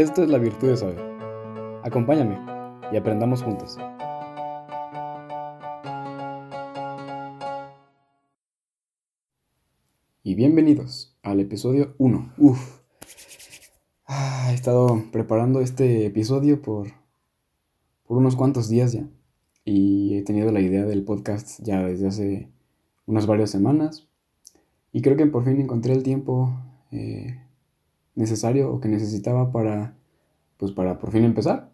Esto es la virtud de saber. Acompáñame y aprendamos juntos. Y bienvenidos al episodio 1. Uf. Ah, he estado preparando este episodio por, por unos cuantos días ya. Y he tenido la idea del podcast ya desde hace unas varias semanas. Y creo que por fin encontré el tiempo eh, necesario o que necesitaba para, pues para por fin empezar.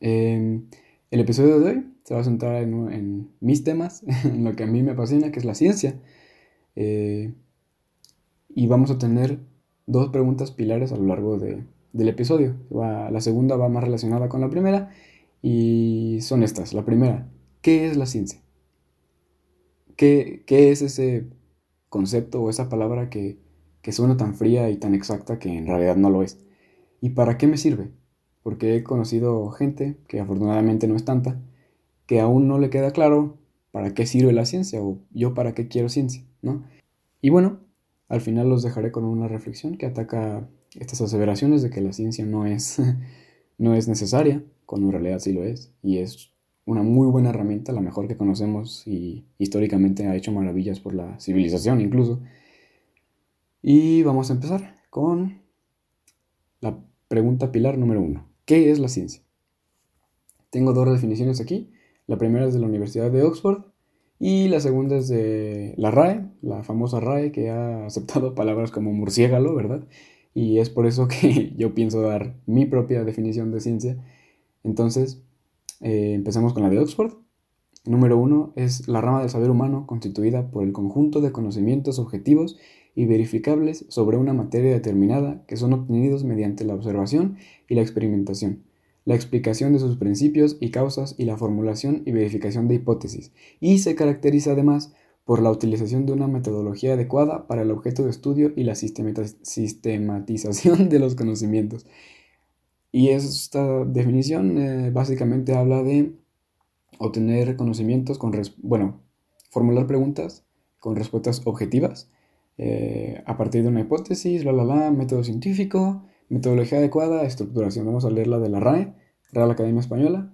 Em, el episodio de hoy se va a centrar en, mis temas, en lo que a mí me apasiona, que es la ciencia. Eh, y vamos a tener dos preguntas pilares a lo largo del episodio. la segunda va más relacionada con la primera y son estas. La primera, ¿qué es la ciencia? ¿Qué, qué es ese concepto o esa palabra que, que suena tan fría y tan exacta que en realidad no lo es. ¿Y para qué me sirve? Porque he conocido gente, que afortunadamente no es tanta, que aún no le queda claro para qué sirve la ciencia o yo para qué quiero ciencia, ¿no? Y bueno, al final los dejaré con una reflexión que ataca estas aseveraciones de que la ciencia no es, no es necesaria, cuando en realidad sí lo es, y es una muy buena herramienta, la mejor que conocemos y históricamente ha hecho maravillas por la civilización incluso. Y vamos a empezar con la pregunta pilar número uno. ¿Qué es la ciencia? Tengo dos definiciones aquí. La primera es de la Universidad de Oxford y la segunda es de la RAE, la famosa RAE que ha aceptado palabras como murciélago, ¿verdad? Y es por eso que yo pienso dar mi propia definición de ciencia. Entonces, eh, empezamos con la de Oxford. Número uno es la rama del saber humano constituida por el conjunto de conocimientos objetivos y verificables sobre una materia determinada que son obtenidos mediante la observación y la experimentación, la explicación de sus principios y causas y la formulación y verificación de hipótesis, y se caracteriza además por la utilización de una metodología adecuada para el objeto de estudio y la sistematización de los conocimientos. Y esta definición eh, básicamente habla de obtener conocimientos con, bueno, formular preguntas con respuestas objetivas eh, a partir de una hipótesis, la, la, la, método científico, metodología adecuada, estructuración. Vamos a leer la de la RAE, Real Academia Española.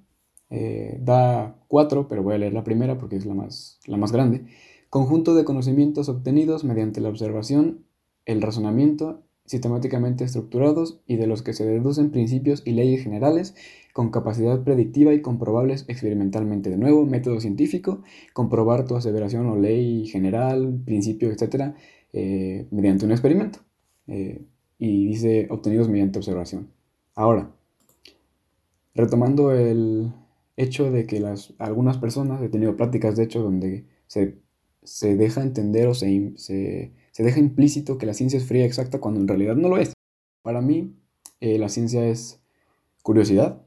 Eh, da cuatro, pero voy a leer la primera porque es la más, la más grande. Conjunto de conocimientos obtenidos mediante la observación, el razonamiento, sistemáticamente estructurados y de los que se deducen principios y leyes generales con capacidad predictiva y comprobables experimentalmente. De nuevo, método científico, comprobar tu aseveración o ley general, principio, etcétera, eh, mediante un experimento. Eh, y dice obtenidos mediante observación. Ahora, retomando el hecho de que las, algunas personas, he tenido prácticas de hecho donde se, se deja entender o se, se, se, deja implícito que la ciencia es fría exacta cuando en realidad no lo es. Para mí, eh, la ciencia es curiosidad,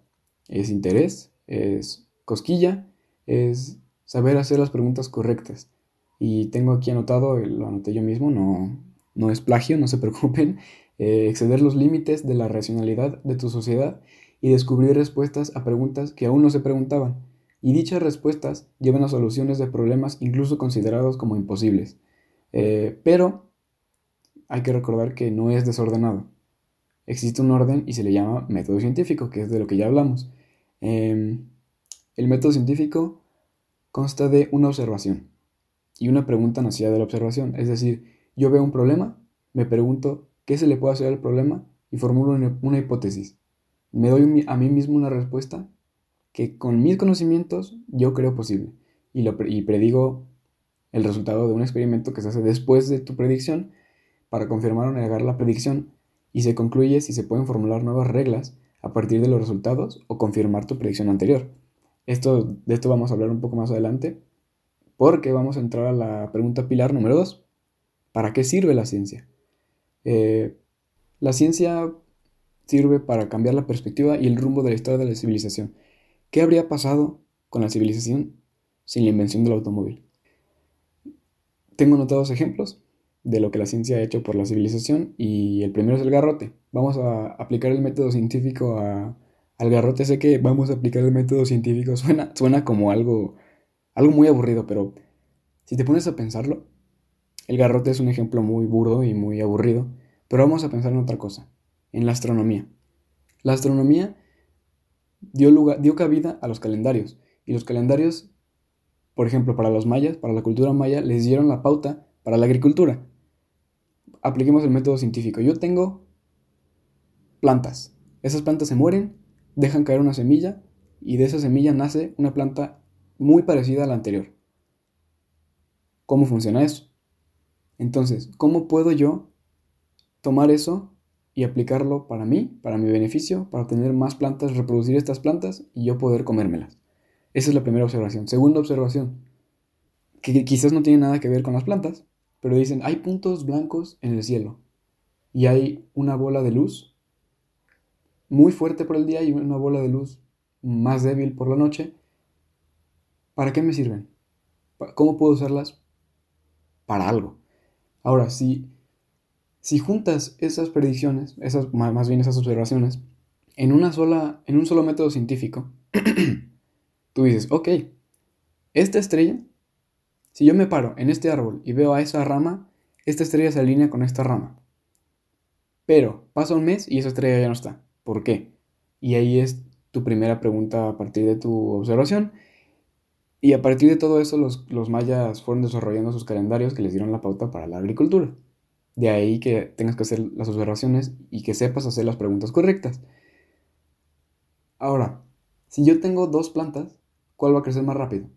es interés, es cosquilla, es saber hacer las preguntas correctas. Y tengo aquí anotado, lo anoté yo mismo, no, no es plagio, no se preocupen, eh, exceder los límites de la racionalidad de tu sociedad y descubrir respuestas a preguntas que aún no se preguntaban. Y dichas respuestas llevan a soluciones de problemas incluso considerados como imposibles. Eh, pero hay que recordar que no es desordenado. Existe un orden y se le llama método científico, que es de lo que ya hablamos. Em, el método científico consta de una observación y una pregunta nacida de la observación. Es decir, yo veo un problema, me pregunto qué se le puede hacer al problema y formulo una, hipótesis. Me doy a mí mismo una respuesta que con mis conocimientos yo creo posible y, lo, y predigo el resultado de un experimento que se hace después de tu predicción para confirmar o negar la predicción y se concluye si se pueden formular nuevas reglas a partir de los resultados o confirmar tu predicción anterior. Esto, de esto vamos a hablar un poco más adelante, porque vamos a entrar a la pregunta pilar número 2. ¿Para qué sirve la ciencia? Eh, la ciencia sirve para cambiar la perspectiva y el rumbo de la historia de la civilización. ¿Qué habría pasado con la civilización sin la invención del automóvil? Tengo notados ejemplos de lo que la ciencia ha hecho por la civilización y el primero es el garrote. Vamos a aplicar el método científico al garrote. Sé que vamos a aplicar el método científico, suena, suena como algo algo muy aburrido, pero si te pones a pensarlo, el garrote es un ejemplo muy burdo y muy aburrido, pero vamos a pensar en otra cosa, en la astronomía. La astronomía dio, lugar, dio cabida a los calendarios. Y los calendarios, por ejemplo, para los mayas, para la cultura maya, les dieron la pauta para la agricultura. Apliquemos el método científico. Yo tengo plantas. Esas plantas se mueren, dejan caer una semilla y de esa semilla nace una planta muy parecida a la anterior. ¿Cómo funciona eso? Entonces, ¿cómo puedo yo tomar eso y aplicarlo para mí, para mi beneficio, para tener más plantas, reproducir estas plantas y yo poder comérmelas? Esa es la primera observación. Segunda observación, que quizás no tiene nada que ver con las plantas, pero dicen, hay puntos blancos en el cielo y hay una bola de luz muy fuerte por el día y una bola de luz más débil por la noche. ¿Para qué me sirven? ¿Cómo puedo usarlas? Para algo. Ahora, si, si juntas esas predicciones, esas, más bien esas observaciones, en, una sola, en un solo método científico, tú dices, ok, esta estrella, si yo me paro en este árbol y veo a esa rama, esta estrella se alinea con esta rama. Pero pasa un mes y esa estrella ya no está. ¿Por qué? Y ahí es tu primera pregunta a partir de tu observación. Y a partir de todo eso, los, los, mayas fueron desarrollando sus calendarios que les dieron la pauta para la agricultura. De ahí que tengas que hacer las observaciones y que sepas hacer las preguntas correctas. Ahora, si yo tengo dos plantas, ¿cuál va a crecer más rápido?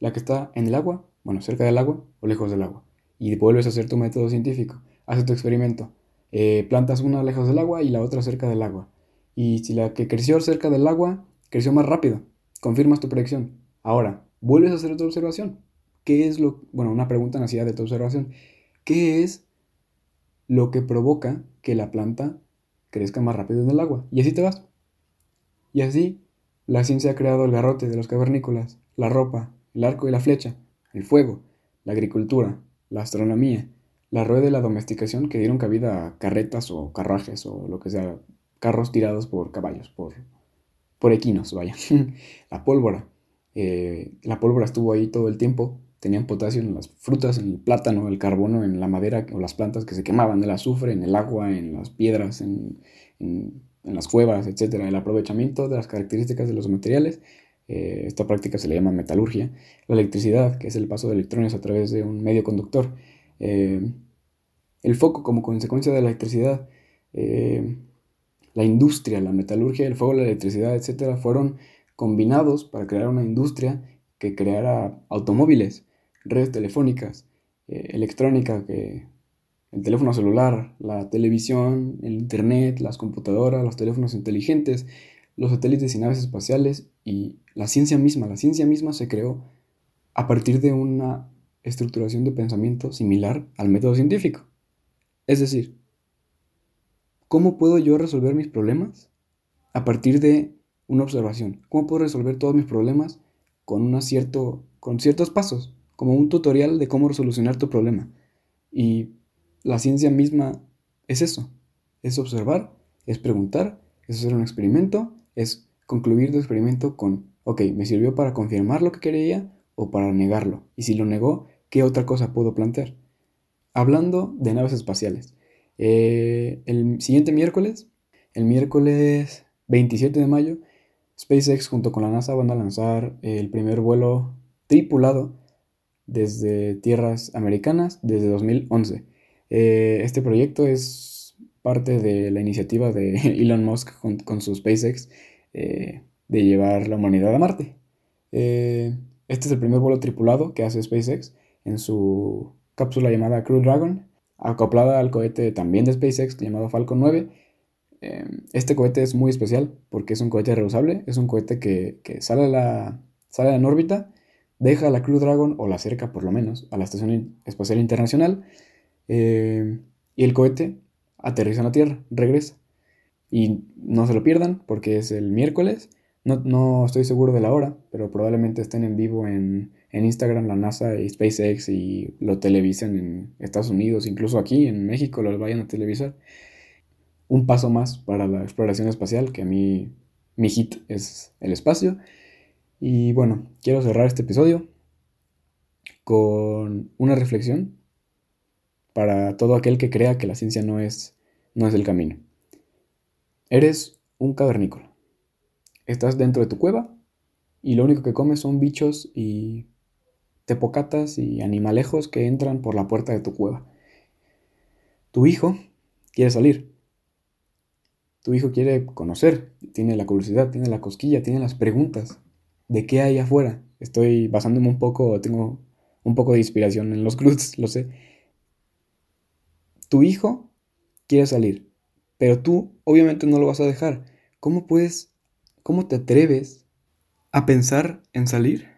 ¿La que está en el agua? Bueno, cerca del agua o lejos del agua. Y vuelves a hacer tu método científico. Haces tu experimento. Eh, plantas una lejos del agua y la otra cerca del agua. Y si la que creció cerca del agua creció más rápido, confirmas tu predicción. Ahora, vuelves a hacer otra observación. ¿Qué es lo, bueno, una pregunta nacida de tu observación. ¿Qué es lo que provoca que la planta crezca más rápido en el agua? Y así te vas. Y así, la ciencia ha creado el garrote de los cavernícolas, la ropa, el arco y la flecha, el fuego, la agricultura, la astronomía, la rueda de la domesticación que dieron cabida a carretas o carruajes o lo que sea, carros tirados por caballos, por, por equinos, vaya. la pólvora, eh, la pólvora estuvo ahí todo el tiempo. Tenían potasio en las frutas, en el plátano, el carbono, en la madera o las plantas que se quemaban, el azufre, en el agua, en las piedras, en, las cuevas, etc. El aprovechamiento de las características de los materiales. Eh, esta práctica se le llama metalurgia. La electricidad, que es el paso de electrones a través de un medio conductor. Eh, el foco como consecuencia de la electricidad. la industria, la metalurgia, el fuego, la electricidad, etc. fueron combinados para crear una industria que creara automóviles, redes telefónicas, eh, electrónica, que el teléfono celular, la televisión, el internet, las computadoras, los teléfonos inteligentes, los satélites y naves espaciales y la ciencia misma. La ciencia misma se creó a partir de una estructuración de pensamiento similar al método científico. Es decir, ¿cómo puedo yo resolver mis problemas? A partir de una observación. ¿Cómo puedo resolver todos mis problemas con, acierto, con ciertos pasos? Como un tutorial de cómo solucionar tu problema. Y la ciencia misma es eso. Es observar, es preguntar, es hacer un experimento, es concluir tu experimento con, ok, me sirvió para confirmar lo que quería o para negarlo. Y si lo negó, ¿qué otra cosa puedo plantear? Hablando de naves espaciales. Eh, el siguiente miércoles, el miércoles 27 de mayo, SpaceX junto con la NASA van a lanzar el primer vuelo tripulado desde tierras americanas desde 2011. Eh, este proyecto es parte de la iniciativa de Elon Musk con, su SpaceX eh, de llevar la humanidad a Marte. Eh, este es el primer vuelo tripulado que hace SpaceX en su cápsula llamada Crew Dragon, acoplada al cohete también de SpaceX llamado Falcon 9 Em, este cohete es muy especial porque es un cohete reusable, es un cohete que, sale, a órbita, deja la Crew Dragon, o la acerca por lo menos, a la Estación Espacial Internacional, em, y el cohete aterriza en la Tierra, regresa. Y no se lo pierdan porque es el miércoles, no, estoy seguro de la hora, pero probablemente estén en vivo en, en Instagram la NASA y SpaceX y lo televisen en Estados Unidos, incluso aquí en México lo vayan a televisar un paso más para la exploración espacial, que a mí mi hit es el espacio. Y bueno, quiero cerrar este episodio con una reflexión para todo aquel que crea que la ciencia no es, no es el camino. Eres un cavernícola. Estás dentro de tu cueva y lo único que comes son bichos y tepocatas y animalejos que entran por la puerta de tu cueva. Tu hijo quiere salir. Tu hijo quiere conocer, tiene la curiosidad, tiene la cosquilla, tiene las preguntas de qué hay afuera. Estoy basándome un poco, tengo un poco de inspiración en los Cruz, lo sé. Tu hijo quiere salir, pero tú obviamente no lo vas a dejar. ¿Cómo puedes, cómo te atreves a pensar en salir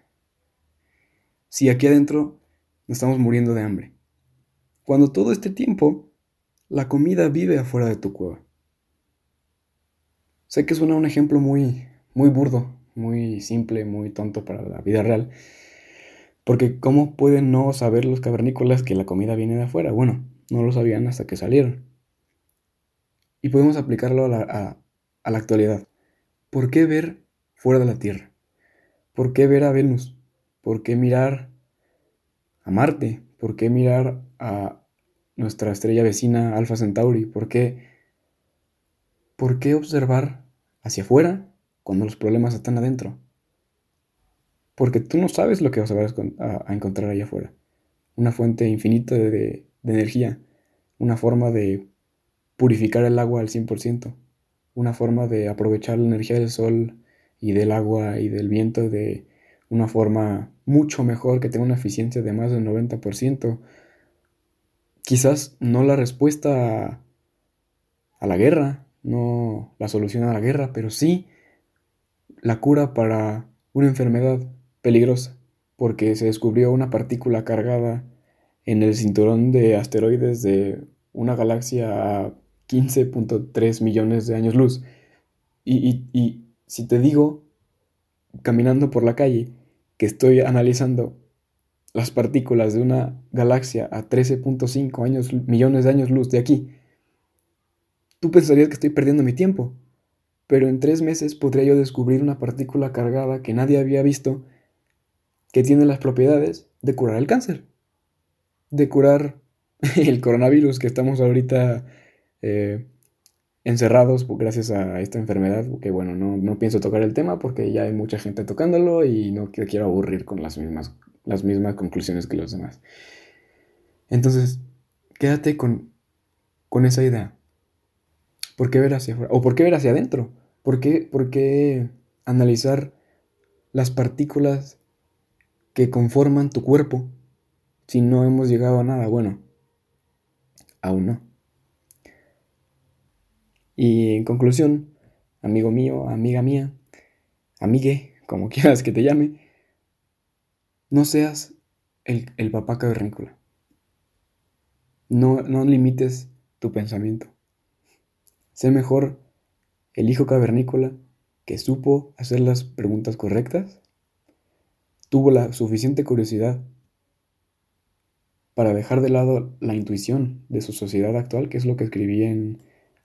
si aquí adentro estamos muriendo de hambre? Cuando todo este tiempo la comida vive afuera de tu cueva. Sé que suena un ejemplo muy, muy burdo, muy simple, muy tonto para la vida real. Porque ¿cómo pueden no saber los cavernícolas que la comida viene de afuera? Bueno, no lo sabían hasta que salieron. Y podemos aplicarlo a la, a la actualidad. ¿Por qué ver fuera de la Tierra? ¿Por qué ver a Venus? ¿Por qué mirar a Marte? ¿Por qué mirar a nuestra estrella vecina Alpha Centauri? ¿Por qué, ¿Por qué observar hacia afuera cuando los problemas están adentro? Porque tú no sabes lo que vas a, a, encontrar allá afuera. Una fuente infinita de, de, energía, una forma de purificar el agua al 100%, una forma de aprovechar la energía del sol y del agua y del viento de una forma mucho mejor que tenga una eficiencia de más del 90%, quizás no la respuesta a, la guerra, no la solución a la guerra, pero sí la cura para una enfermedad peligrosa, porque se descubrió una partícula cargada en el cinturón de asteroides de una galaxia a 15.3 millones de años luz. Y, y, si te digo, caminando por la calle, que estoy analizando las partículas de una galaxia a 13.5 años, millones de años luz de aquí, tú pensarías que estoy perdiendo mi tiempo. Pero en tres meses podría yo descubrir una partícula cargada que nadie había visto que tiene las propiedades de curar el cáncer, de curar el coronavirus que estamos ahorita eh, encerrados gracias a esta enfermedad, que bueno, no, no, pienso tocar el tema porque ya hay mucha gente tocándolo y no quiero aburrir con las mismas las mismas conclusiones que los demás. Entonces, quédate con, con esa idea. ¿Por qué ver hacia afuera? ¿O por qué ver hacia adentro? ¿Por qué, ¿Por qué analizar las partículas que conforman tu cuerpo si no hemos llegado a nada? Bueno, aún no. Y en conclusión, amigo mío, amiga mía, amigue, como quieras que te llame, no seas el, papá cavernícola. No, no limites tu pensamiento. Sé mejor el hijo cavernícola que supo hacer las preguntas correctas, tuvo la suficiente curiosidad para dejar de lado la intuición de su sociedad actual, que es lo que escribí en,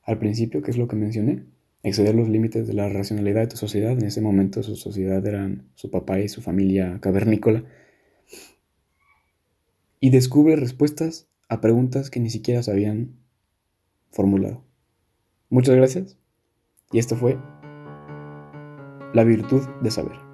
al principio, que es lo que mencioné, exceder los límites de la racionalidad de tu sociedad. En ese momento su sociedad eran su papá y su familia cavernícola. Y descubre respuestas a preguntas que ni siquiera se habían formulado. Muchas gracias. Y esto fue La virtud de saber.